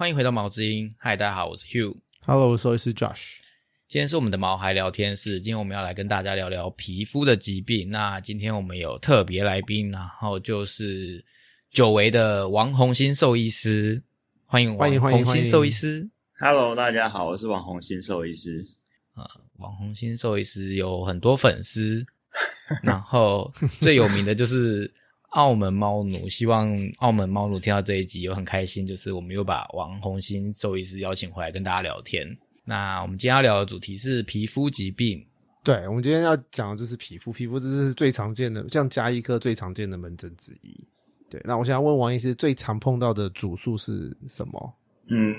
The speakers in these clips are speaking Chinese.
欢迎回到毛之音，嗨，大家好，我是 Hugh。Hello，我是兽医师 Josh。今天是我们的毛孩聊天室，今天我们要来跟大家聊聊皮肤的疾病。那今天我们有特别来宾，然后就是久违的王红新兽医师，欢迎欢迎欢迎王红新兽医师。Hello，大家好，我是王红新兽医师。网红新兽医师有很多粉丝，然后最有名的就是澳门猫奴。希望澳门猫奴听到这一集有很开心，就是我们又把王红新兽医师邀请回来跟大家聊天。那我们今天要聊的主题是皮肤疾病。对，我们今天要讲的就是皮肤，皮肤这是最常见的，像加医科最常见的门诊之一。对，那我想要问王医师，最常碰到的主诉是什么？嗯，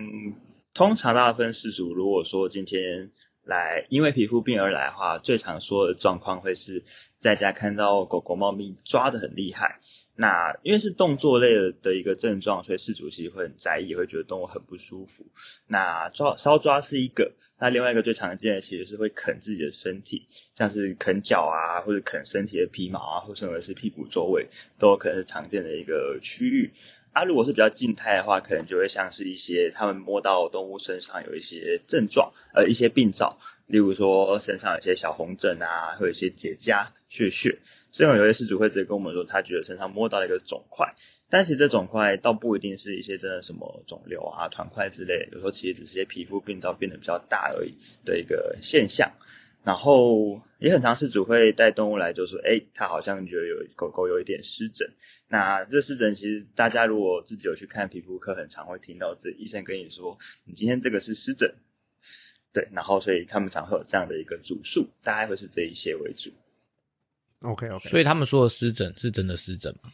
通常大部分事主如果说今天来因为皮肤病而来的话，最常说的状况会是在家看到狗狗、猫咪抓的很厉害。那因为是动作类的一个症状，所以事主其实会很在意，也会觉得动物很不舒服。那抓搔抓是一个，那另外一个最常见的其实是会啃自己的身体，像是啃脚啊，或者啃身体的皮毛啊，或甚至是屁股周围，都有可能是常见的一个区域。啊，如果是比较静态的话，可能就会像是一些他们摸到动物身上有一些症状，呃，一些病灶，例如说身上有些小红疹啊，会有一些结痂、血血。甚至有些事主会直接跟我们说，他觉得身上摸到了一个肿块，但其实这肿块倒不一定是一些真的什么肿瘤啊、团块之类，有时候其实只是些皮肤病灶变得比较大而已的一个现象。然后也很常事主会带动物来，就说：“哎，它好像觉得有狗狗有一点湿疹。”那这湿疹其实大家如果自己有去看皮肤科，很常会听到这医生跟你说：“你今天这个是湿疹。”对，然后所以他们常会有这样的一个主诉，大概会是这一些为主。OK OK，所以他们说的湿疹是真的湿疹吗？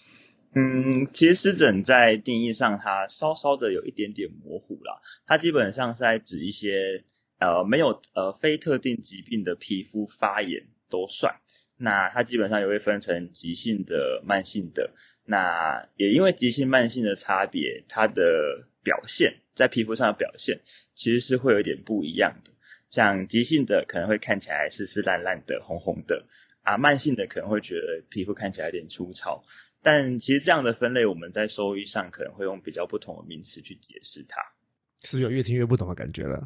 嗯，其实湿疹在定义上，它稍稍的有一点点模糊啦。它基本上是在指一些呃没有呃非特定疾病的皮肤发炎都算。那它基本上也会分成急性的、慢性的。那也因为急性、慢性的差别，它的表现在皮肤上的表现其实是会有点不一样的。像急性的可能会看起来湿湿烂烂的、红红的啊，慢性的可能会觉得皮肤看起来有点粗糙。但其实这样的分类，我们在兽医上可能会用比较不同的名词去解释它。是不是有越听越不懂的感觉了？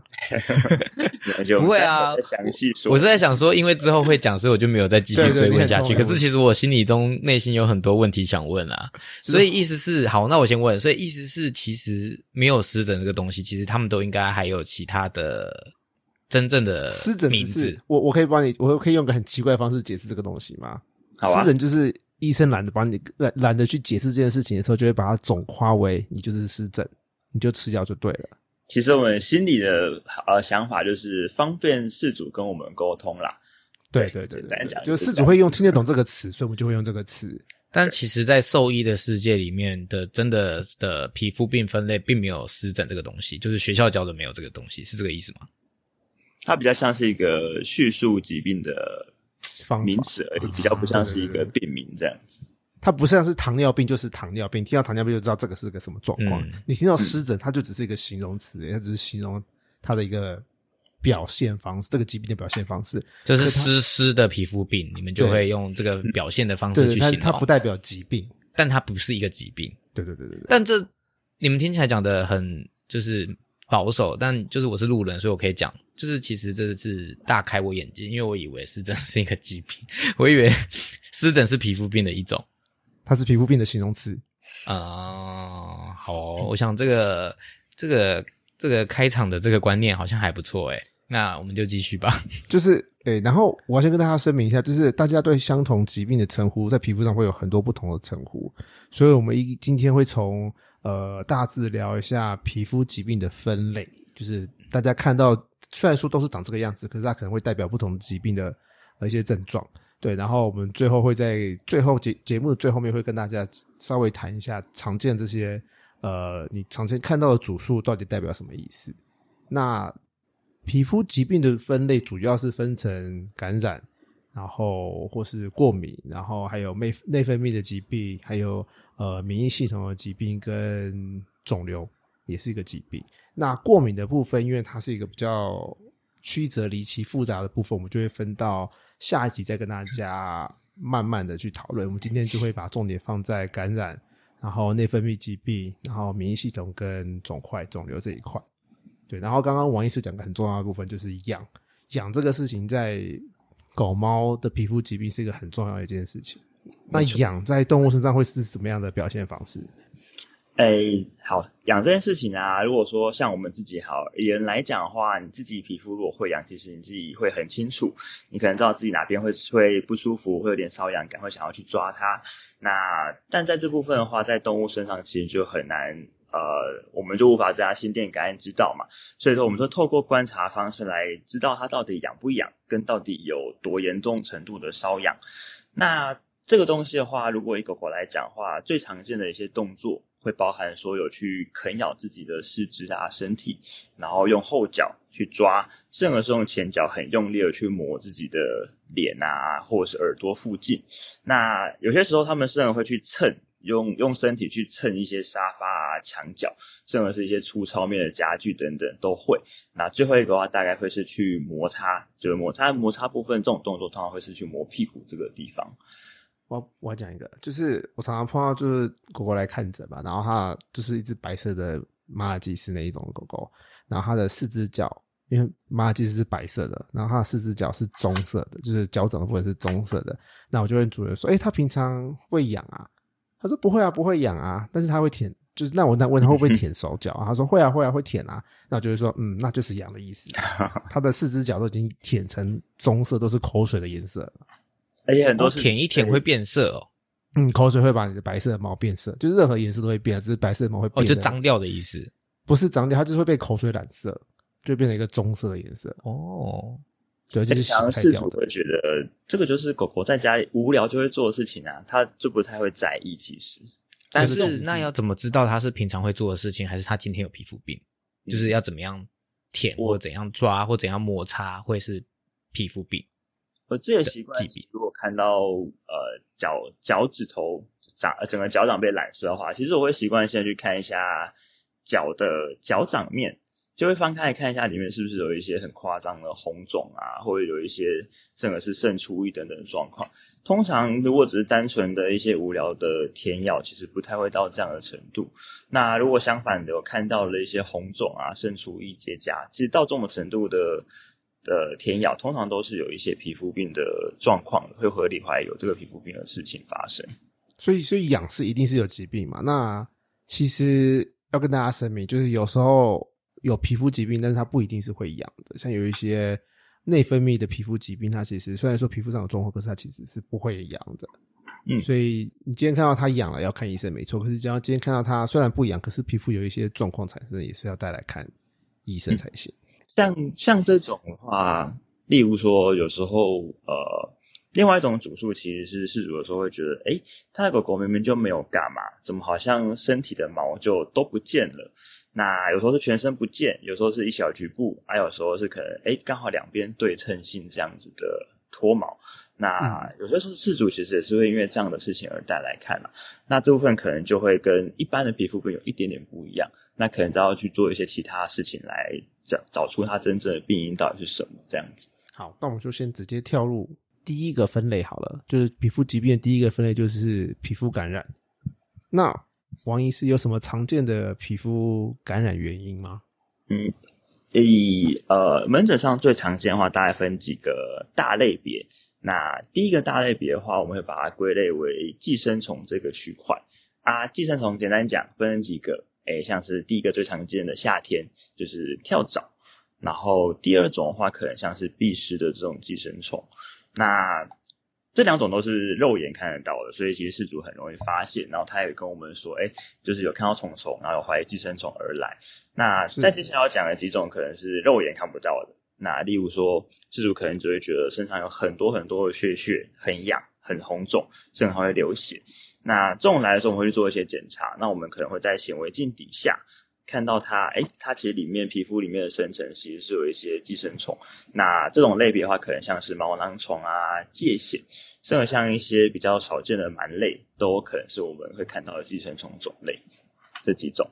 不会啊详细说。我是在想说，因为之后会讲，所以我就没有再继续追问下去。可是其实我心里中内心有很多问题想问啊，所以意思是，好，那我先问，所以意思是，其实没有湿疹这个东西，其实他们都应该还有其他的真正的湿疹名字。我我可以帮你，我可以用个很奇怪的方式解释这个东西吗？好啊湿疹就是医生懒得帮你懒懒得去解释这件事情的时候，就会把它总化为你就是湿疹，你就吃药就对了。其实我们心里的呃想法就是方便事主跟我们沟通啦。对对对简单讲对对，就是事主会用听得懂这个词，所以我们就会用这个词。但其实，在兽医的世界里面的真的的皮肤病分类，并没有湿疹这个东西，就是学校教的没有这个东西，是这个意思吗？它比较像是一个叙述疾病的方名词而已，比较不像是一个病名这样子。它不像是糖尿病就是糖尿病，听到糖尿病就知道这个是个什么状况。嗯你听到湿疹，它就只是一个形容词，它只是形容它的一个表现方式，这个疾病的表现方式。就是湿湿的皮肤病，你们就会用这个表现的方式去形容。它它不代表疾病。但它不是一个疾病。对对对对对，但这你们听起来讲的很就是保守，但就是我是路人，所以我可以讲，就是其实这是大开我眼界，因为我以为湿疹是一个疾病，我以为湿疹是皮肤病的一种。它是皮肤病的形容词。啊、好哦、我想这个这个这个开场的这个观念好像还不错诶。那我们就继续吧。就是诶、然后我要先跟大家声明一下，就是大家对相同疾病的称呼，在皮肤上会有很多不同的称呼，所以我们一今天会从呃大致聊一下皮肤疾病的分类，就是大家看到虽然说都是长这个样子，可是它可能会代表不同疾病的呃一些症状。对，然后我们最后会在最后节节目的最后面会跟大家稍微谈一下常见这些呃你常见看到的主诉到底代表什么意思。那皮肤疾病的分类主要是分成感染，然后或是过敏，然后还有内内分泌的疾病，还有呃免疫系统的疾病跟肿瘤也是一个疾病。那过敏的部分，因为它是一个比较曲折离奇复杂的部分，我们就会分到下一集再跟大家慢慢的去讨论。我们今天就会把重点放在感染，然后内分泌疾病，然后免疫系统跟肿块、肿瘤这一块。对，然后刚刚王医师讲的很重要的部分就是养养这个事情，在狗猫的皮肤疾病是一个很重要的一件事情。那养在动物身上会是什么样的表现方式？诶，好养这件事情啊，如果说像我们自己好人来讲的话，你自己皮肤如果会痒，其实你自己会很清楚，你可能知道自己哪边会会不舒服，会有点瘙痒感，会想要去抓它。那但在这部分的话，在动物身上其实就很难，呃，我们就无法在它心电感应知道嘛。所以说，我们说透过观察方式来知道它到底痒不痒，跟到底有多严重程度的瘙痒。那这个东西的话，如果以狗狗来讲的话，最常见的一些动作。会包含说有去啃咬自己的四肢啊身体，然后用后脚去抓，甚至是用前脚很用力的去磨自己的脸啊，或者是耳朵附近。那有些时候他们甚至会去蹭，用用身体去蹭一些沙发啊、墙角，甚至是一些粗糙面的家具等等都会。那最后一个的话大概会是去摩擦，就是摩擦摩擦部分这种动作，通常会是去磨屁股这个地方。我我讲一个，就是我常常碰到就是狗狗来看诊嘛，然后它就是一只白色的马尔济斯那一种狗狗，然后它的四只脚，因为马尔济斯是白色的，然后它的四只脚是棕色的，就是脚掌的部分是棕色的。那我就问主人说：“哎，它平常会痒啊？”他说：“不会啊，不会痒啊，但是它会舔，就是那我那问他会不会舔手脚啊？他说：“会啊，会啊，会舔啊。”那我就会说：“嗯，那就是痒的意思。它的四只脚都已经舔成棕色，都是口水的颜色。”而且很多是舔一舔会变色哦，嗯，口水会把你的白色的毛变色，就是任何颜色都会变，只是白色的毛会变，就脏掉的意思，不是脏掉，它就是会被口水染色，就变成一个棕色的颜色。哦，对，就是洗开掉的。会觉得这个就是狗狗在家里无聊就会做的事情啊，它就不太会在意。其实，但是那要怎么知道它是平常会做的事情，还是它今天有皮肤病？就是要怎么样舔或怎样抓或怎样摩擦会是皮肤病？我自己的习惯，如果看到呃脚脚趾头掌整个脚掌被染色的话，其实我会习惯先去看一下脚的脚掌面，就会翻开来看一下里面是不是有一些很夸张的红肿啊，或者有一些甚至是渗出液等等的状况。通常如果只是单纯的一些无聊的舔咬，其实不太会到这样的程度。那如果相反的我看到了一些红肿啊、渗出液结痂，其实到这种程度的。的舔咬通常都是有一些皮肤病的状况，会合理怀疑有这个皮肤病的事情发生。所以，所以痒是一定是有疾病嘛？那其实要跟大家声明，就是有时候有皮肤疾病，但是它不一定是会痒的。像有一些内分泌的皮肤疾病，它其实虽然说皮肤上有状况，可是它其实是不会痒的。嗯，所以你今天看到它痒了，要看医生没错。可是只要今天看到它虽然不痒，可是皮肤有一些状况产生，也是要带来看医生才行。像像这种的话，例如说，有时候呃，另外一种主诉其实是事主有时候会觉得，哎，他的狗狗明明就没有干嘛，怎么好像身体的毛就都不见了？那有时候是全身不见，有时候是一小局部，还有时候是可能哎，刚好两边对称性这样子的脱毛。那有些时候事主其实也是会因为这样的事情而带来看嘛。那这部分可能就会跟一般的皮肤病有一点点不一样。那可能都要去做一些其他事情来找找出它真正的病因到底是什么这样子。好，那我们就先直接跳入第一个分类好了，就是皮肤疾病的第一个分类就是皮肤感染。那王医师有什么常见的皮肤感染原因吗？嗯，以呃门诊上最常见的话，大概分几个大类别。那第一个大类别的话，我们会把它归类为寄生虫这个区块啊。寄生虫简单讲分成几个。诶，像是第一个最常见的夏天就是跳蚤，然后第二种的话，可能像是蜱虱的这种寄生虫。那这两种都是肉眼看得到的，所以其实事主很容易发现。然后他也跟我们说，哎，就是有看到虫虫，然后有怀疑寄生虫而来。那在接下来要讲的几种，可能是肉眼看不到的。那例如说，事主可能只会觉得身上有很多很多的血血，很痒、很红肿，甚至还会流血。那这种来的时候，我们会去做一些检查。那我们可能会在显微镜底下看到它，哎，它其实里面皮肤里面的深层其实是有一些寄生虫。那这种类别的话，可能像是毛囊虫啊、疥藓，甚至像一些比较少见的螨类，都可能是我们会看到的寄生虫种类。这几种。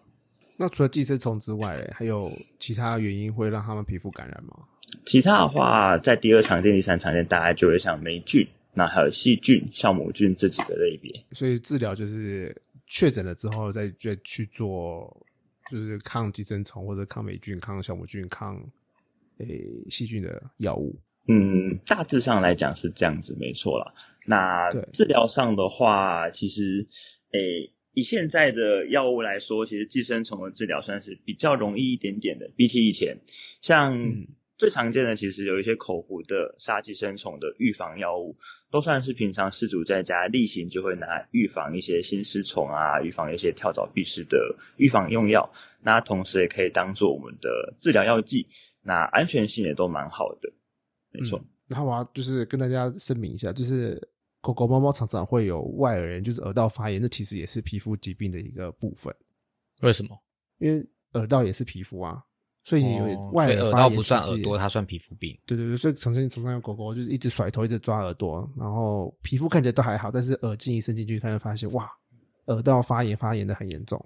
那除了寄生虫之外，还有其他原因会让他们皮肤感染吗？其他的话，在第二常见、第三常见，大概就会像霉菌。那还有细菌、酵母菌这几个类别，所以治疗就是确诊了之后再再去做，就是抗寄生虫或者抗霉菌、抗酵母菌、抗诶细菌的药物。嗯，大致上来讲是这样子，没错啦。那治疗上的话，其实诶。以现在的药物来说，其实寄生虫的治疗算是比较容易一点点的，比起以前，像嗯最常见的，其实有一些口服的杀寄生虫的预防药物，都算是平常饲主在家例行就会拿来预防一些心丝虫啊，预防一些跳蚤、蜱虱的预防用药。那同时也可以当做我们的治疗药剂，那安全性也都蛮好的，没错。嗯然后我要就是跟大家声明一下，就是狗狗、猫猫常常会有外耳炎，就是耳道发炎，那其实也是皮肤疾病的一个部分，为什么？因为耳道也是皮肤啊，所以有哦外耳道不算耳朵，它算皮肤病。对对对，所以曾经常常有狗狗就是一直甩头，一直抓耳朵，然后皮肤看起来都还好，但是耳镜一伸进去，看就发现哇，耳道发炎发炎的很严重，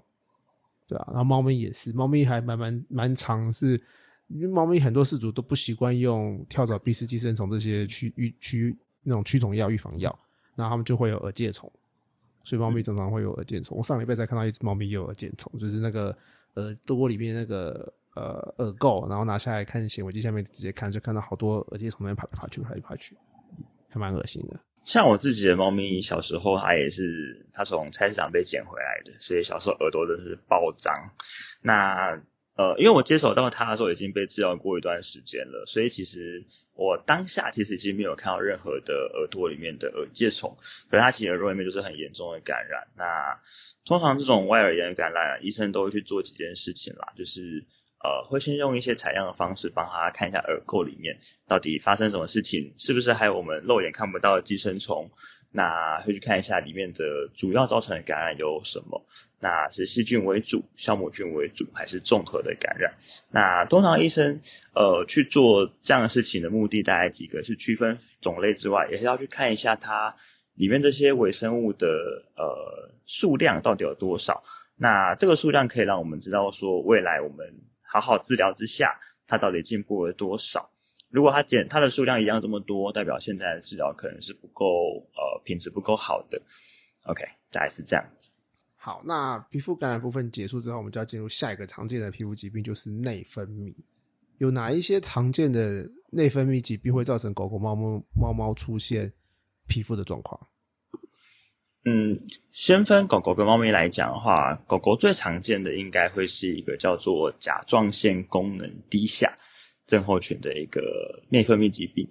对啊，然后猫咪也是，猫咪还蛮蛮蛮常是，因为猫咪很多饲主都不习惯用跳蚤、蜱虱、寄生虫这些驱驱驱那种驱虫药、预防药，然后它们就会有耳疥虫，所以猫咪常常会有耳疥虫。我上礼拜才看到一只猫咪有耳疥虫，就是那个耳朵里面那个呃耳垢，然后拿下来看显微镜下面直接看，就看到好多耳疥虫在那边爬来爬去，爬来爬去，还蛮恶心的。像我自己的猫咪，小时候它也是，它从菜市场被捡回来的，所以小时候耳朵真是爆脏。那呃，因为我接手到它的时候已经被治疗过一段时间了，所以其实我当下其实已经没有看到任何的耳朵里面的耳疥虫，可是它其实耳朵里面就是很严重的感染。那通常这种外耳炎感染，医生都会去做几件事情啦，就是呃，会先用一些采样的方式帮他看一下耳垢里面到底发生什么事情，是不是还有我们肉眼看不到的寄生虫。那会去看一下里面的主要造成的感染有什么，那是细菌为主、酵母菌为主，还是综合的感染？那通常医生呃去做这样的事情的目的大概几个，是区分种类之外，也是要去看一下它里面这些微生物的呃数量到底有多少。那这个数量可以让我们知道说，未来我们好好治疗之下，它到底进步了多少。如果它减它的数量一样这么多，代表现在的治疗可能是不够呃品质不够好的。OK，大概是这样子。好，那皮肤感染部分结束之后，我们就要进入下一个常见的皮肤疾病，就是内分泌。有哪一些常见的内分泌疾病会造成狗狗、猫猫、猫猫出现皮肤的状况？嗯，先分狗狗跟猫咪来讲的话，狗狗最常见的应该会是一个叫做甲状腺功能低下症候群的一个内分泌疾病。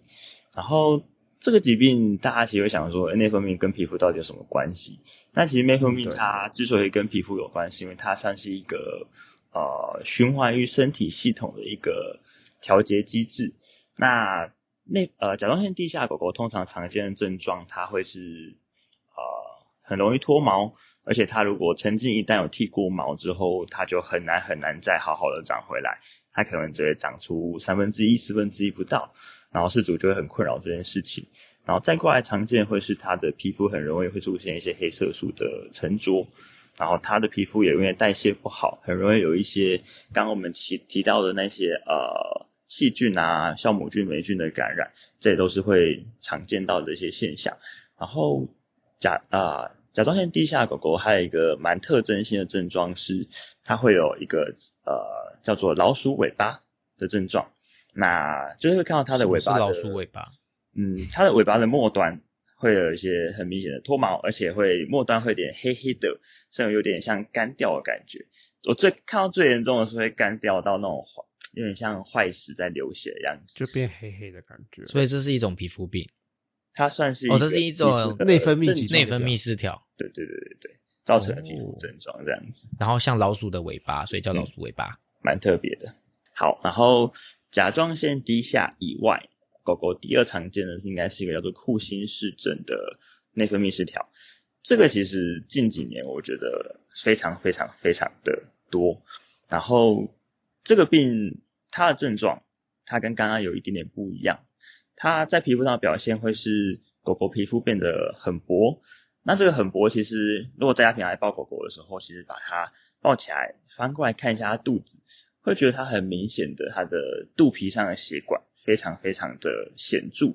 然后这个疾病大家其实会想说，诶内分泌跟皮肤到底有什么关系？那其实内分泌它之所以跟皮肤有关系，因为它算是一个呃循环于身体系统的一个调节机制。那内呃甲状腺低下狗狗通常常见的症状，它会是呃很容易脱毛，而且它如果曾经一旦有剃过毛之后，它就很难很难再好好的长回来，它可能只会长出三分之一、四分之一不到，然后饲主就会很困扰这件事情。然后再过来常见会是它的皮肤很容易会出现一些黑色素的沉着，然后它的皮肤也因为代谢不好，很容易有一些刚刚我们提提到的那些呃细菌啊、酵母菌、霉菌的感染，这也都是会常见到的一些现象。然后甲啊、甲状腺低下的狗狗还有一个蛮特征性的症状是，它会有一个呃叫做老鼠尾巴的症状，那就是会看到它的尾巴的是老鼠尾巴，嗯，它的尾巴的末端会有一些很明显的脱毛，而且会末端会有点黑黑的，甚至有点像干掉的感觉。我最看到最严重的是会干掉到那种，有点像坏死在流血的样子。就变黑黑的感觉。所以这是一种皮肤病，它算是哦这是一种内分泌内分泌失调，对对对对对，造成的皮肤哦症状这样子。然后像老鼠的尾巴，所以叫老鼠尾巴。蛮特别的。好，然后甲状腺低下以外，狗狗第二常见的是应该是一个叫做库欣氏症的内分泌失调。这个其实近几年我觉得非常非常非常的多。然后这个病它的症状，它跟刚刚有一点点不一样。它在皮肤上的表现会是狗狗皮肤变得很薄。那这个很薄，其实如果在家平常抱狗狗的时候，其实把它抱起来，翻过来看一下它肚子，会觉得它很明显的，它的肚皮上的血管非常非常的显著。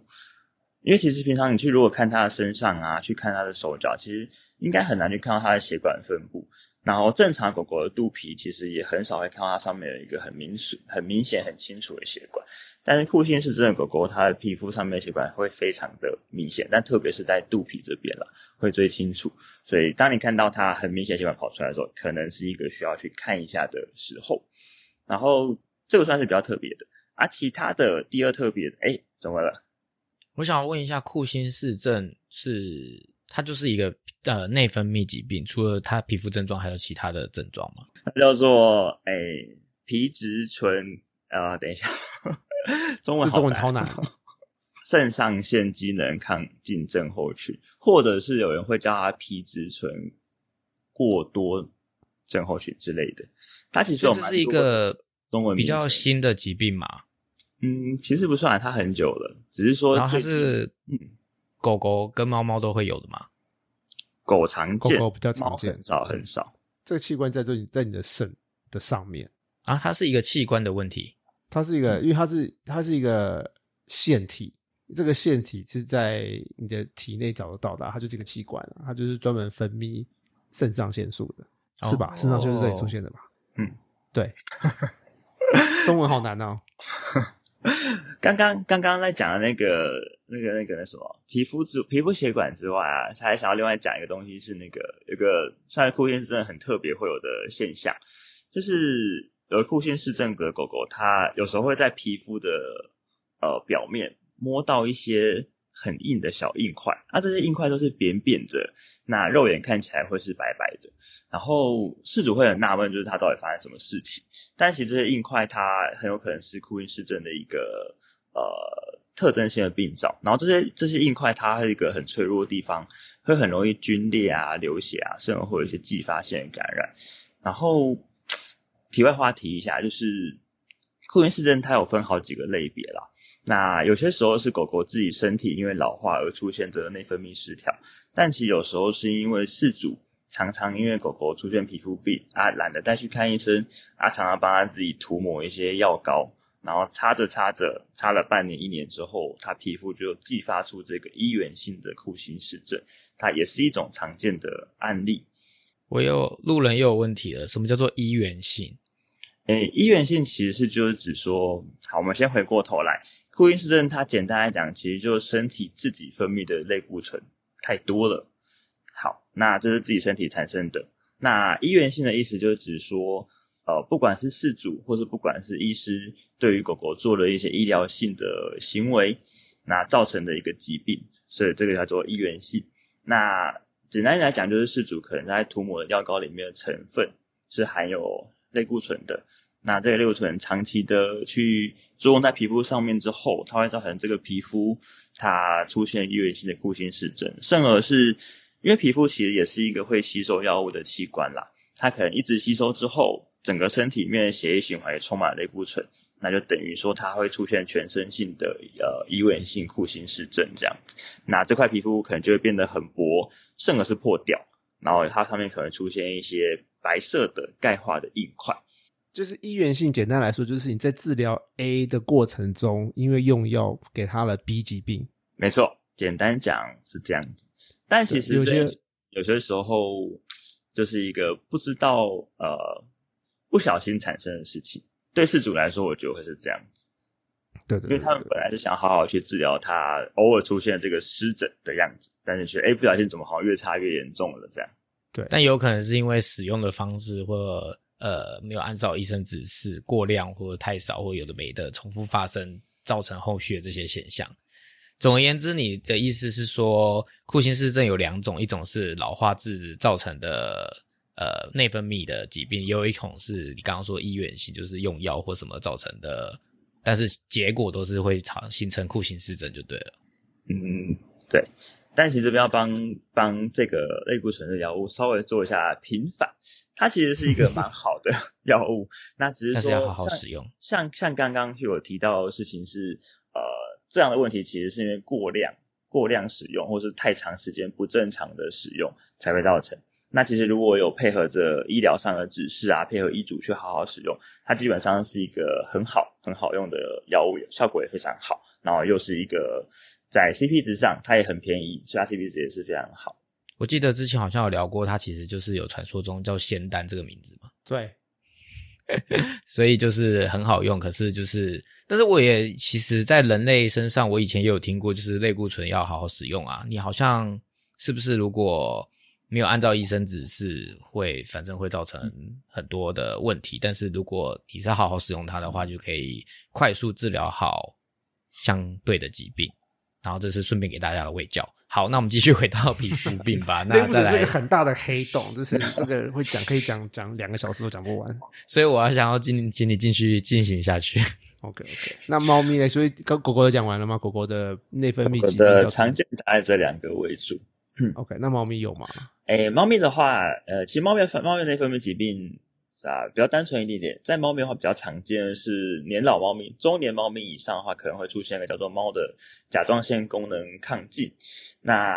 因为其实平常你去如果看它的身上啊，去看它的手脚，其实应该很难去看到它的血管分布。然后正常狗狗的肚皮其实也很少会看到它上面有一个很明显、很明显、很清楚的血管。但是库欣氏症的狗狗，它的皮肤上面的血管会非常的明显，但特别是在肚皮这边了，会最清楚。所以当你看到它很明显血管跑出来的时候，可能是一个需要去看一下的时候。然后这个算是比较特别的，而其他的第二特别，哎，怎么了？我想问一下，库欣氏症是它就是一个呃内分泌疾病，除了它皮肤症状，还有其他的症状吗？它叫做哎皮质醇呃，等一下，中文这中文超难。肾上腺机能亢进症候群，或者是有人会叫它皮质醇过多症候群之类的。它其实有这是一个中文比较新的疾病嘛？嗯，其实不算，它很久了，只是说它是嗯狗狗跟猫猫都会有的嘛？狗常见，狗狗比较常见很少很少。这个器官在这里，在你的肾的上面，啊，它是一个器官的问题。它是一个，因为它是它是一个腺体，这个腺体是在你的体内找得到的，它就是一个器官啊，它就是专门分泌肾上腺素的，是吧？哦肾上腺素是这里出现的吧？嗯，对。中文好难哦。刚刚刚刚在讲的那个那个那个那什么皮肤之皮肤血管之外啊，他还想要另外讲一个东西是那个有个像库欣氏症很特别会有的现象，就是有库欣氏症的狗狗，它有时候会在皮肤的呃表面摸到一些很硬的小硬块，那、这些硬块都是扁扁的，那肉眼看起来会是白白的，然后事主会很纳闷，就是它到底发生什么事情。但其实这些硬块它很有可能是库欣氏症的一个呃特征性的病灶，然后这些这些硬块它是一个很脆弱的地方，会很容易皲裂啊、流血啊，甚至会有一些继发性的感染。然后题外话提一下，就是库欣氏症它有分好几个类别啦。那有些时候是狗狗自己身体因为老化而出现的内分泌失调，但其实有时候是因为饲主常常因为狗狗出现皮肤病啊，懒得带去看医生啊，常常帮它自己涂抹一些药膏，然后擦着擦着，擦了半年一年之后，他皮肤就继发出这个依源性的库欣氏症，它也是一种常见的案例。我有路人又有问题了，什么叫做依源性？诶，依源性其实是就是指说，好，我们先回过头来，库欣氏症它简单来讲，其实就是身体自己分泌的类固醇太多了。好，那这是自己身体产生的。那依源性的意思就是指说，呃，不管是饲主或是不管是医师，对于狗狗做了一些医疗性的行为，那造成的一个疾病，所以这个叫做医源性。那简单来讲，就是事主可能在涂抹的药膏里面的成分是含有类固醇的。那这个类固醇长期的去作用在皮肤上面之后，它会造成这个皮肤它出现依源性的库欣氏症，甚而是因为皮肤其实也是一个会吸收药物的器官啦，它可能一直吸收之后，整个身体里面的血液循环也充满了类固醇，那就等于说它会出现全身性的呃依源性库欣氏症这样子，那这块皮肤可能就会变得很薄，甚而是破掉，然后它上面可能出现一些白色的钙化的硬块。就是依源性，简单来说，就是你在治疗 A 的过程中，因为用药给他了 B 疾病。没错，简单讲是这样子，但其实有些这有些时候就是一个不知道呃不小心产生的事情。对事主来说，我觉得会是这样子，对对对因为他们本来是想好好去治疗他偶尔出现这个湿疹的样子，但是觉得哎不小心怎么好像越擦越严重了这样。对，但有可能是因为使用的方式或呃没有按照医生指示，过量或者太少，或有的没的重复发生，造成后续的这些现象。总而言之，你的意思是说，库欣氏症有两种，一种是老化致造成的呃内分泌的疾病，也有一种是你刚刚说医源性，就是用药或什么造成的，但是结果都是会常形成库欣氏症就对了。嗯，对。但其实这边要帮帮这个类固醇的药物稍微做一下平反，它其实是一个蛮好的 药物，那只是说是要好好使用。像像刚刚有提到的事情是，呃，这样的问题其实是因为过量过量使用，或是太长时间不正常的使用才会造成。那其实如果有配合着医疗上的指示啊，配合医嘱去好好使用，它基本上是一个很好很好用的药物，效果也非常好。然后又是一个在 CP 值上，它也很便宜，所以它 CP 值也是非常好。我记得之前好像有聊过，它其实就是有传说中叫仙丹这个名字嘛。对，所以就是很好用，可是就是，但是我也其实，在人类身上，我以前也有听过，就是类固醇要好好使用啊。你好像是不是如果没有按照医生指示，会反正会造成很多的问题。但是如果你是好好使用它的话，就可以快速治疗好相对的疾病。然后这是顺便给大家的卫教。好，那我们继续回到皮肤病吧。那再来是一个很大的黑洞，就是这个会讲可以讲讲两个小时都讲不完。所以我要想要进，请你继续进行下去。OK OK，那猫咪呢？所以跟狗狗都讲完了吗？狗狗的内分泌疾病的常见大概这两个为主。OK，那猫咪有吗？诶，猫咪的话，呃，其实猫咪的猫咪内分泌疾病啊比较单纯一点点，在猫咪的话比较常见的是年老猫咪、中年猫咪以上的话，可能会出现一个叫做猫的甲状腺功能亢进。那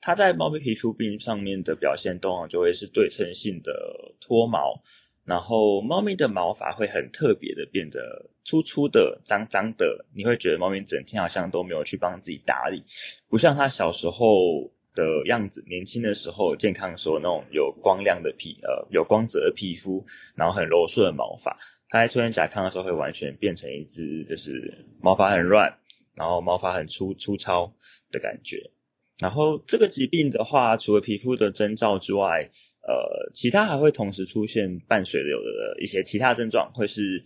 它在猫咪皮肤病上面的表现，通常就会是对称性的脱毛，然后猫咪的毛发会很特别的变得粗粗的、脏脏的，你会觉得猫咪整天好像都没有去帮自己打理，不像它小时候的样子，年轻的时候健康的时候那种有光亮的皮呃有光泽的皮肤，然后很柔顺的毛发，它在出现甲亢的时候会完全变成一只就是毛发很乱，然后毛发很粗粗糙的感觉。然后这个疾病的话，除了皮肤的征兆之外，呃，其他还会同时出现伴随有的一些其他症状，会是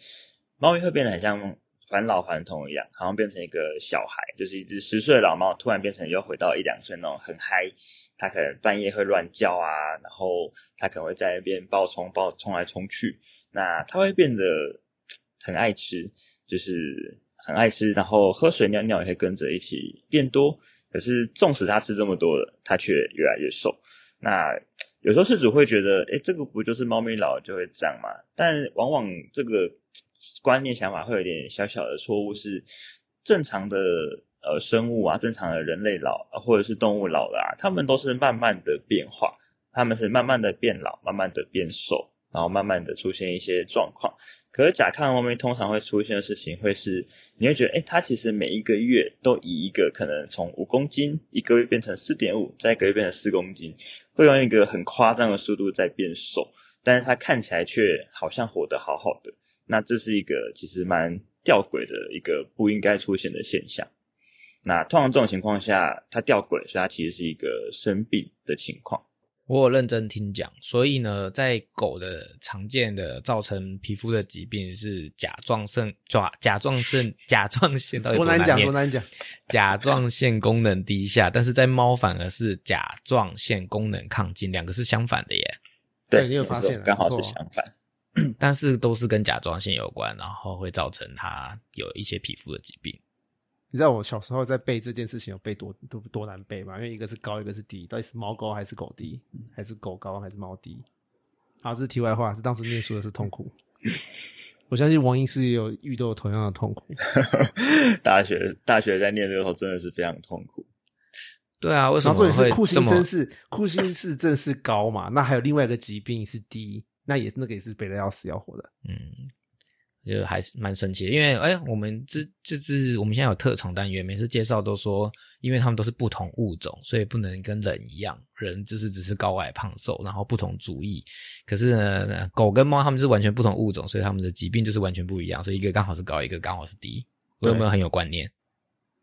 猫咪会变得很像返老还童一样，好像变成一个小孩，就是一只十岁的老猫，突然变成又回到一两岁那种很嗨，它可能半夜会乱叫啊，然后它可能会在那边暴冲暴冲来冲去，那它会变得很爱吃，就是很爱吃，然后喝水尿尿也会跟着一起变多。可是，纵使它吃这么多了，它却越来越瘦。那有时候事主会觉得，诶，这个不就是猫咪老了就会这样吗？但往往这个观念想法会有点小小的错误，是正常的呃生物啊，正常的人类老或者是动物老了啊，它们都是慢慢的变化，他们是慢慢的变老，慢慢的变瘦，然后慢慢的出现一些状况。可是甲亢方面通常会出现的事情，会是你会觉得，哎，它其实每一个月都以一个可能从五公斤一个月变成四点五，再一个月变成四公斤，会用一个很夸张的速度在变瘦，但是它看起来却好像活得好好的。那这是一个其实蛮吊诡的一个不应该出现的现象。那通常这种情况下，它吊诡，所以它其实是一个生病的情况。我有认真听讲，所以呢，在狗的常见的造成皮肤的疾病是甲状腺甲甲状腺甲状腺到底难多难讲，念多难讲。甲状腺功能低下，但是在猫反而是甲状腺功能亢进，两个是相反的耶。对你有发现刚好是相反。但是都是跟甲状腺有关，然后会造成它有一些皮肤的疾病。你知道我小时候在背这件事情有背多多多难背吗？因为一个是高，一个是低，到底是猫高还是狗低，还是狗高还是猫低？好，这是题外话，是当时念书的是痛苦。我相信王医师也有遇到同样的痛苦。大学大学在念的时候真的是非常痛苦。对啊，为什么然后重点会是库欣生是库欣是正是高嘛？那还有另外一个疾病是低，那也那个也是背的要死要活的。嗯，就还是蛮神奇的，因为哎，我们这这次我们现在有特长单元，每次介绍都说，因为他们都是不同物种，所以不能跟人一样，人就是只是高矮胖瘦，然后不同主义。可是呢，狗跟猫它们是完全不同物种，所以它们的疾病就是完全不一样，所以一个刚好是高，一个刚好是低。我有没有很有观念？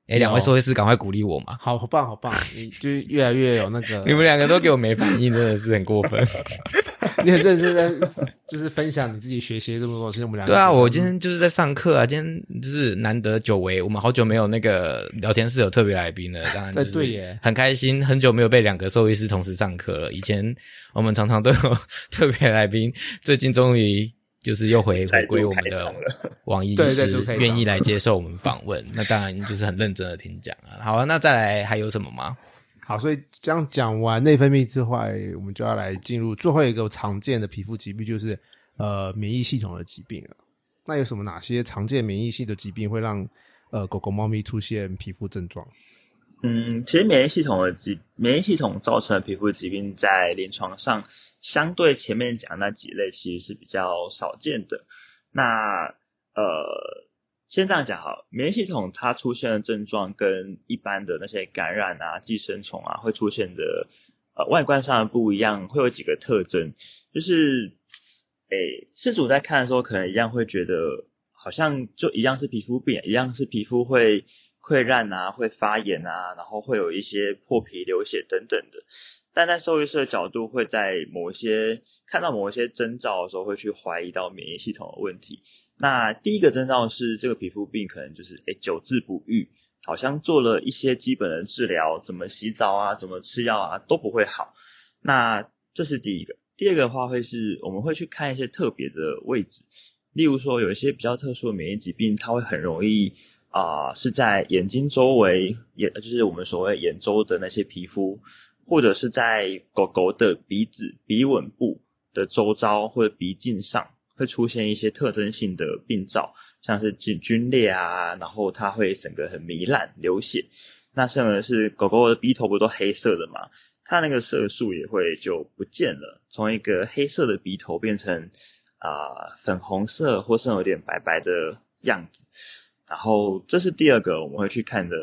哎，两位有兽医师，赶快鼓励我嘛！好，好棒，好棒！你就越来越有那个，你们两个都给我没反应，真的是很过分。你很认真在就是分享你自己学习这么多，其实我们两个对啊，我今天就是在上课啊，今天就是难得久违，我们好久没有那个聊天室有特别来宾了，当然 就哎对耶是很开心，很久没有被两个兽医师同时上课了。以前我们常常都有特别来宾，最近终于就是又回回归我们的开场了王医对再师愿意来接受我们访问，那当然就是很认真的听讲啊。好啊，那再来还有什么吗？好，所以这样讲完内分泌之外，我们就要来进入最后一个常见的皮肤疾病，就是呃免疫系统的疾病了。那有什么哪些常见免疫系的疾病会让呃狗狗、猫咪出现皮肤症状？嗯，其实免疫系统的疾，免疫系统造成的皮肤疾病，在临床上相对前面讲那几类，其实是比较少见的。那呃，先这样讲好，免疫系统它出现的症状跟一般的那些感染啊、寄生虫啊会出现的呃外观上的不一样，会有几个特征，就是诶，事主在看的时候，可能一样会觉得好像就一样是皮肤病，一样是皮肤会。溃烂啊，会发炎啊，然后会有一些破皮、流血等等的。但在兽医师的角度，会在某些看到某一些征兆的时候，会去怀疑到免疫系统的问题。那第一个征兆是，这个皮肤病可能就是诶久治不愈，好像做了一些基本的治疗，怎么洗澡啊，怎么吃药啊，都不会好。那这是第一个。第二个的话，会是我们会去看一些特别的位置，例如说有一些比较特殊的免疫疾病，它会很容易。啊，是在眼睛周围，眼就是我们所谓眼周的那些皮肤，或者是在狗狗的鼻子、鼻吻部的周遭或者鼻颈上，会出现一些特征性的病灶，像是菌菌裂啊，然后它会整个很糜烂、流血。那甚至是狗狗的鼻头不都黑色的嘛？它那个色素也会就不见了，从一个黑色的鼻头变成啊粉红色，或是有点白白的样子。然后这是第二个我们会去看的，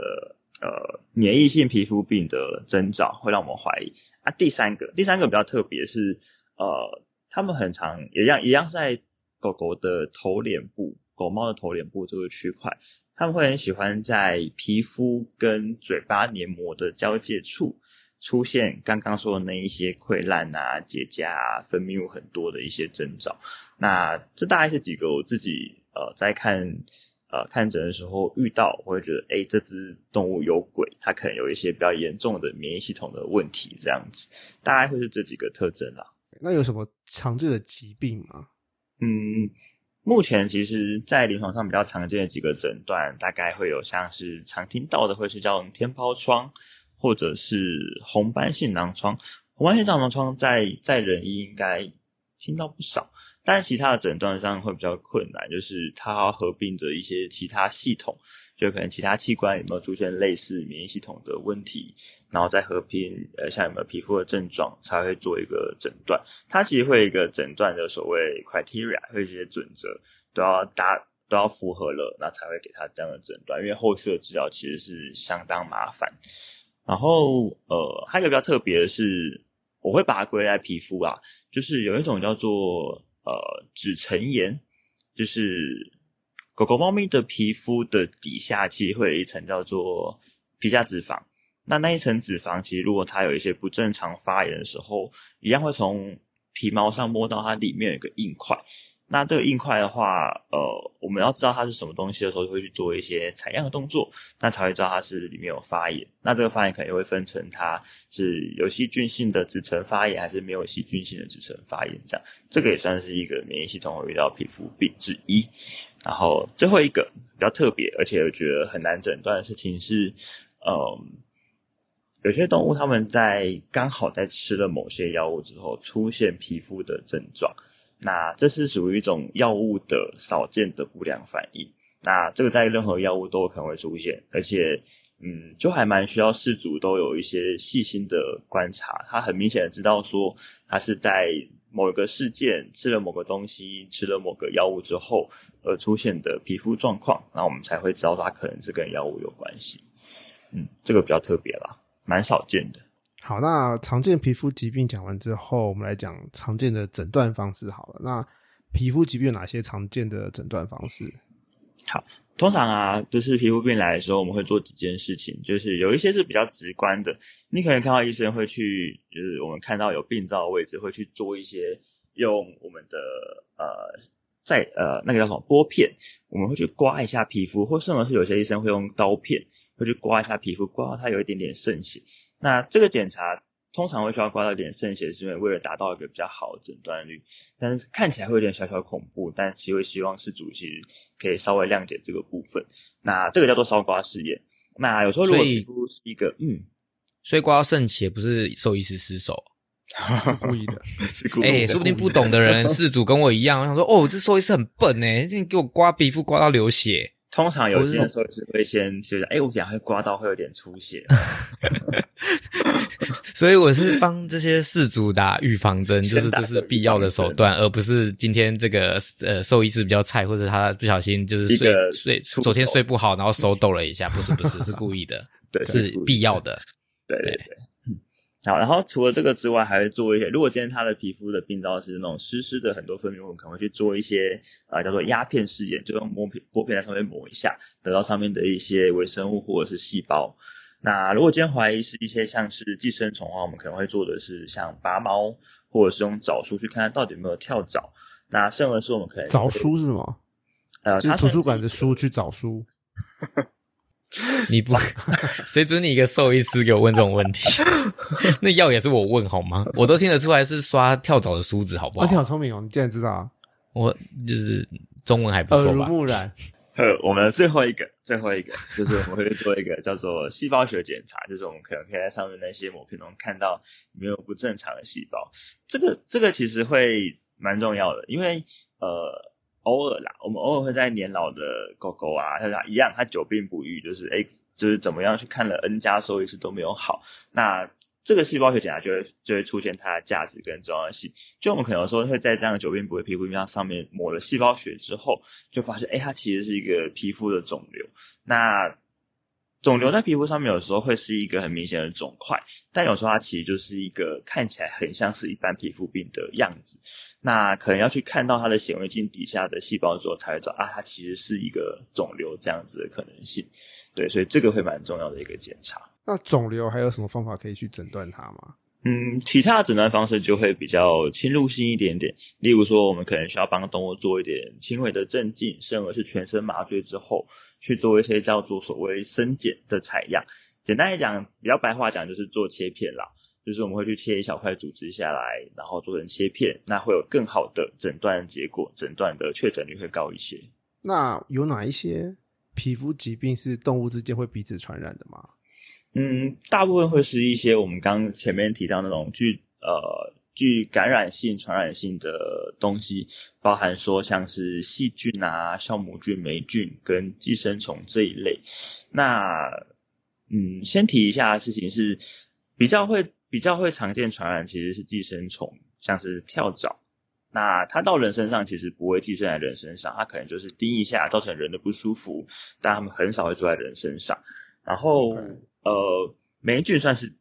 呃，免疫性皮肤病的征兆，会让我们怀疑啊。第三个，第三个比较特别是，呃，他们很常一样一样是在狗狗的头脸部、狗猫的头脸部这个区块，他们会很喜欢在皮肤跟嘴巴黏膜的交界处出现刚刚说的那一些溃烂啊、结痂啊、分泌物很多的一些征兆。那这大概是几个我自己呃在看。呃，看诊的时候遇到，我会觉得，哎，这只动物有鬼，它可能有一些比较严重的免疫系统的问题，这样子，大概会是这几个特征啦。那有什么常见的疾病吗？嗯，目前其实，在临床上比较常见的几个诊断，大概会有像是常听到的，会是叫天疱疮，或者是红斑性囊疮。红斑性囊疮在在人医应该。听到不少，但其他的诊断上会比较困难，就是它合并着一些其他系统，就可能其他器官有没有出现类似免疫系统的问题，然后再合并，呃，像有没有皮肤的症状，才会做一个诊断。它其实会有一个诊断的所谓 criteria，会一些准则都要达都要符合了，那才会给他这样的诊断。因为后续的治疗其实是相当麻烦。然后，呃，还有一个比较特别的是。我会把它归在皮肤啊，就是有一种叫做呃脂层炎，就是狗狗、猫咪的皮肤的底下其实会有一层叫做皮下脂肪。那那一层脂肪其实如果它有一些不正常发炎的时候，一样会从皮毛上摸到它里面有一个硬块。那这个硬块的话，呃，我们要知道它是什么东西的时候，就会去做一些采样的动作，那才会知道它是里面有发炎。那这个发炎可能会分成它是有细菌性的脂层发炎，还是没有细菌性的脂层发炎。这样，这个也算是一个免疫系统会遇到皮肤病之一。然后最后一个比较特别，而且我觉得很难诊断的事情是，嗯，有些动物它们在刚好在吃了某些药物之后，出现皮肤的症状。那这是属于一种药物的少见的不良反应。那这个在任何药物都有可能会出现，而且，嗯，就还蛮需要事主都有一些细心的观察。他很明显的知道说，他是在某个事件吃了某个东西，吃了某个药物之后而出现的皮肤状况，那我们才会知道他可能是跟药物有关系。嗯，这个比较特别啦，蛮少见的。好，那常见皮肤疾病讲完之后，我们来讲常见的诊断方式。好了，那皮肤疾病有哪些常见的诊断方式？好，通常啊，就是皮肤病来的时候，我们会做几件事情，就是有一些是比较直观的，你可能看到医生会去，就是我们看到有病灶的位置，会去做一些用我们的呃，在呃那个叫什么玻片，我们会去刮一下皮肤，或甚至是有些医生会用刀片，会去刮一下皮肤，刮到它有一点点渗血。那这个检查通常会需要刮到一点渗血，是因为为了达到一个比较好的诊断率。但是看起来会有点小小恐怖，但其实会希望是主其实可以稍微谅解这个部分。那这个叫做烧刮试验。那有时候如果皮肤是一个嗯，所以刮到渗血不是兽医师失手，故意的，是故意的。哎，说不定不懂的人 事主跟我一样，我想说哦，这兽医师很笨呢，这给我刮皮肤刮到流血。通常有些人说是会先就是，哎，我等下会刮到，会有点出血。所以我是帮这些事主打预防针，就是这是必要的手段，而不是今天这个呃兽医师比较菜，或者他不小心就是睡睡昨天睡不好，然后手抖了一下，不是不 是是故意的，对，是必要的，对对。对。好，然后除了这个之外，还会做一些。如果今天他的皮肤的病灶是那种湿湿的，很多分泌物，可能会去做一些啊，叫做压片试验，就用磨片玻片在上面磨一下，得到上面的一些微生物或者是细胞。那如果今天怀疑是一些像是寄生虫的话，我们可能会做的是像拔毛，或者是用藻书去看看到底有没有跳蚤。那甚而是我们可能藻书是吗？呃，就是图书馆的书去找书。你不，谁准你一个兽医师给我问这种问题？那药也是我问好吗？我都听得出来是刷跳蚤的梳子，好不好？你好聪明哦，你竟然知道啊！我就是中文还不错吧？耳濡目染。呃，我们最后一个，最后一个就是我们会做一个叫做细胞学检查，就是我们可能可以在上面那些膜片中看到有没有不正常的细胞。这个这个其实会蛮重要的，因为呃。偶尔啦，我们偶尔会在年老的狗狗啊，它一样，它久病不愈，就是哎，就是怎么样去看了 N 加兽医师都没有好，那这个细胞学检查就会就会出现它的价值跟重要性。就我们可能说会在这样的久病不愈皮肤病上上面抹了细胞血之后，就发现哎，它其实是一个皮肤的肿瘤。那肿瘤在皮肤上面有时候会是一个很明显的肿块，但有时候它其实就是一个看起来很像是一般皮肤病的样子。那可能要去看到它的显微镜底下的细胞之后，才会知道啊，它其实是一个肿瘤这样子的可能性。对，所以这个会蛮重要的一个检查。那肿瘤还有什么方法可以去诊断它吗？嗯，其他的诊断方式就会比较侵入性一点点。例如说，我们可能需要帮动物做一点轻微的镇静，甚至是全身麻醉之后，去做一些叫做所谓生检的采样。简单来讲，比较白话讲，就是做切片啦。就是我们会去切一小块组织下来，然后做成切片，那会有更好的诊断结果，诊断的确诊率会高一些。那有哪一些皮肤疾病是动物之间会彼此传染的吗？嗯，大部分会是一些我们刚前面提到那种具呃具感染性、传染性的东西，包含说像是细菌啊、酵母菌、霉菌跟寄生虫这一类。那嗯，先提一下事情是比较会比较会常见传染，其实是寄生虫，像是跳蚤。那它到人身上其实不会寄生在人身上，它可能就是叮一下造成人的不舒服，但它们很少会住在人身上。然后。呃，霉菌算是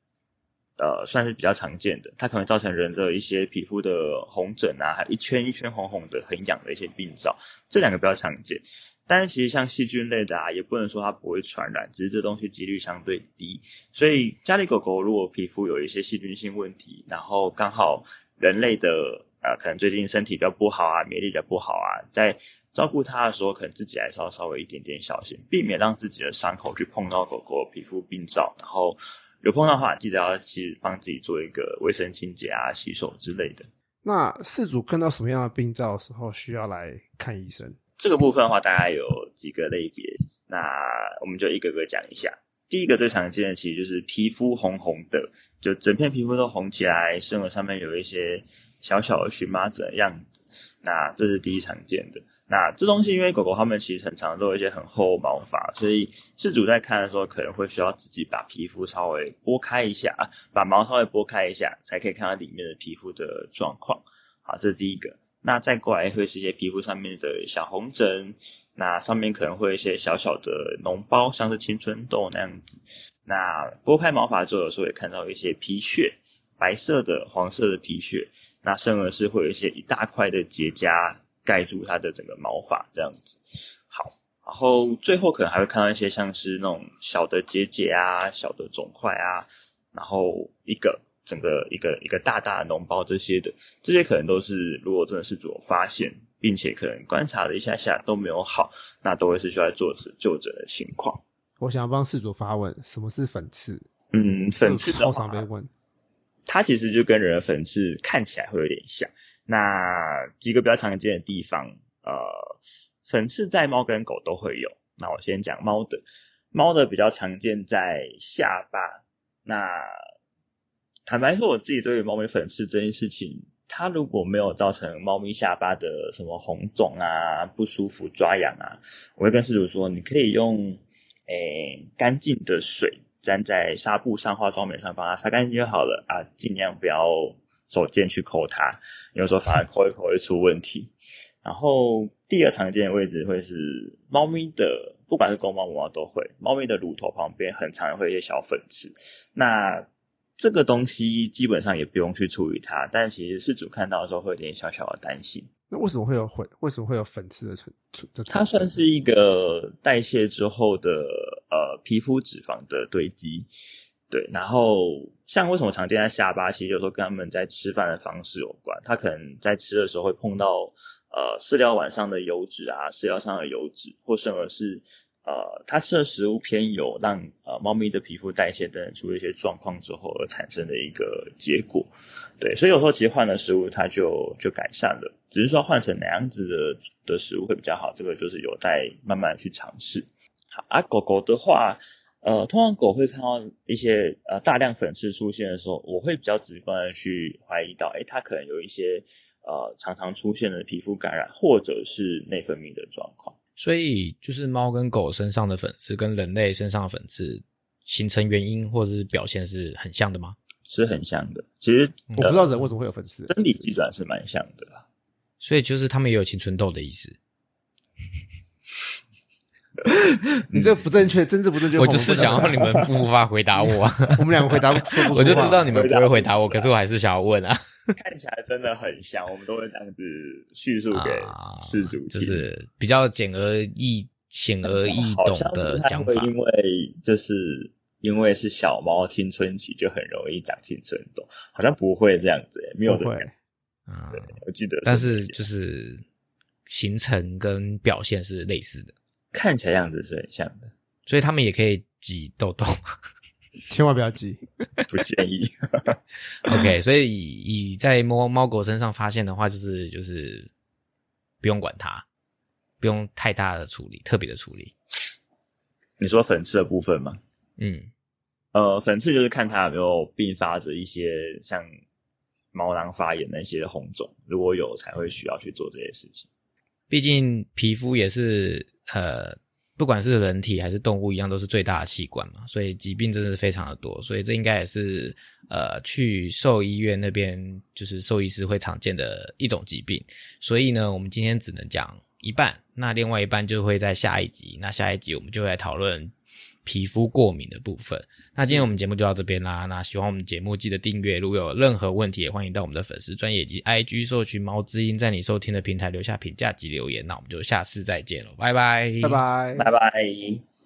呃算是比较常见的，它可能造成人的一些皮肤的红疹啊，还一圈一圈红红的、很痒的一些病灶，这两个比较常见。但是其实像细菌类的啊，也不能说它不会传染，只是这东西几率相对低。所以家里狗狗如果皮肤有一些细菌性问题，然后刚好人类的啊，可能最近身体比较不好啊，免疫力比较不好啊，在照顾它的时候，可能自己还是要稍微一点点小心，避免让自己的伤口去碰到狗狗皮肤病灶。然后有碰到的话，记得要去帮自己做一个卫生清洁啊、洗手之类的。那饲主看到什么样的病灶的时候，需要来看医生？这个部分的话，大概有几个类别，那我们就一个个讲一下。第一个最常见的，其实就是皮肤红红的，就整片皮肤都红起来，身额上面有一些小小的荨麻疹的样子。那这是第一常见的。那这东西，因为狗狗它们其实很常都有一些很厚毛发，所以饲主在看的时候，可能会需要自己把皮肤稍微拨开一下，把毛稍微拨开一下，才可以看到里面的皮肤的状况。好，这是第一个。那再过来会是一些皮肤上面的小红疹，那上面可能会有一些小小的脓包，像是青春痘那样子。那拨开毛发之后，有时候也看到一些皮屑，白色的、黄色的皮屑。那甚而是会有一些一大块的结痂。盖住它的整个毛发这样子，好，然后最后可能还会看到一些像是那种小的结节啊、小的肿块啊，然后一个整个一个一个大大的脓包这些的，这些可能都是如果真的是主发现，并且可能观察了一下下都没有好，那都会是需要做就诊的情况。我想要帮事主发问，什么是粉刺？嗯，粉刺的话被问，它其实就跟人的粉刺看起来会有点像。那几个比较常见的地方，呃，粉刺在猫跟狗都会有。那我先讲猫的，猫的比较常见在下巴。那坦白说，我自己对于猫咪粉刺这件事情它如果没有造成猫咪下巴的什么红肿啊、不舒服、抓痒啊，我会跟饲主说，你可以用诶干净的水沾在纱布上、化妆棉上，把它擦干净就好了啊，尽量不要手贱去抠它，有时候反而抠一抠会出问题。然后第二常见的位置会是猫咪的，不管是公猫母猫都会，猫咪的乳头旁边很常会有一些小粉刺，那。这个东西基本上也不用去处理它，但其实事主看到的时候会有点小小的担心。那为什么会有粉？为什么会有粉刺的存存？它算是一个代谢之后的呃皮肤脂肪的堆积。对，然后像为什么常见在下巴，其实有时候跟他们在吃饭的方式有关。他可能在吃的时候会碰到呃饲料碗上的油脂啊，饲料上的油脂，或甚而是。呃，它吃的食物偏油，让呃猫咪的皮肤代谢等等出了一些状况之后而产生的一个结果。对，所以有时候其实换了食物，它就就改善了。只是说换成哪样子的的食物会比较好，这个就是有待慢慢去尝试。好啊，狗狗的话，呃，通常狗会看到一些呃大量粉刺出现的时候，我会比较直观的去怀疑到，哎，它可能有一些呃常常出现的皮肤感染或者是内分泌的状况。所以，就是猫跟狗身上的粉刺跟人类身上的粉刺形成原因或者是表现是很像的吗？是很像的。其实我不知道人为什么会有粉刺，生理机转是蛮像的啦。所以就是他们也有青春痘的意思。你这不正确，真是不正确。我就是想要你们无法回答我。我们两个回答，我就知道你们不会回答我，可是我还是想要问啊。看起来真的很像，我们都会这样子叙述给事主，就是比较简而易、显而易懂的讲法。因为就是因为是小猫青春期就很容易长青春痘，好像不会这样子，没有会。啊，我记得，但是就是形成跟表现是类似的，看起来样子是很像的，所以他们也可以挤痘痘。千万不要急，不建议。OK，所以以在猫猫狗身上发现的话，就是就是不用管它，不用太大的处理，特别的处理。你说粉刺的部分吗？嗯，呃，粉刺就是看它有没有并发着一些像毛囊发炎那些红肿，如果有才会需要去做这些事情。毕竟皮肤也是呃。不管是人体还是动物，一样都是最大的器官嘛，所以疾病真的是非常的多，所以这应该也是呃去兽医院那边就是兽医师会常见的一种疾病。所以呢，我们今天只能讲一半，那另外一半就会在下一集，那下一集我们就会来讨论。皮肤过敏的部分，那今天我们节目就到这边啦。那喜欢我们节目，记得订阅。如果有任何问题，也欢迎到我们的粉丝专业及 IG 搜寻猫之音，在你收听的平台留下评价及留言。那我们就下次再见了，拜拜，拜拜，拜拜。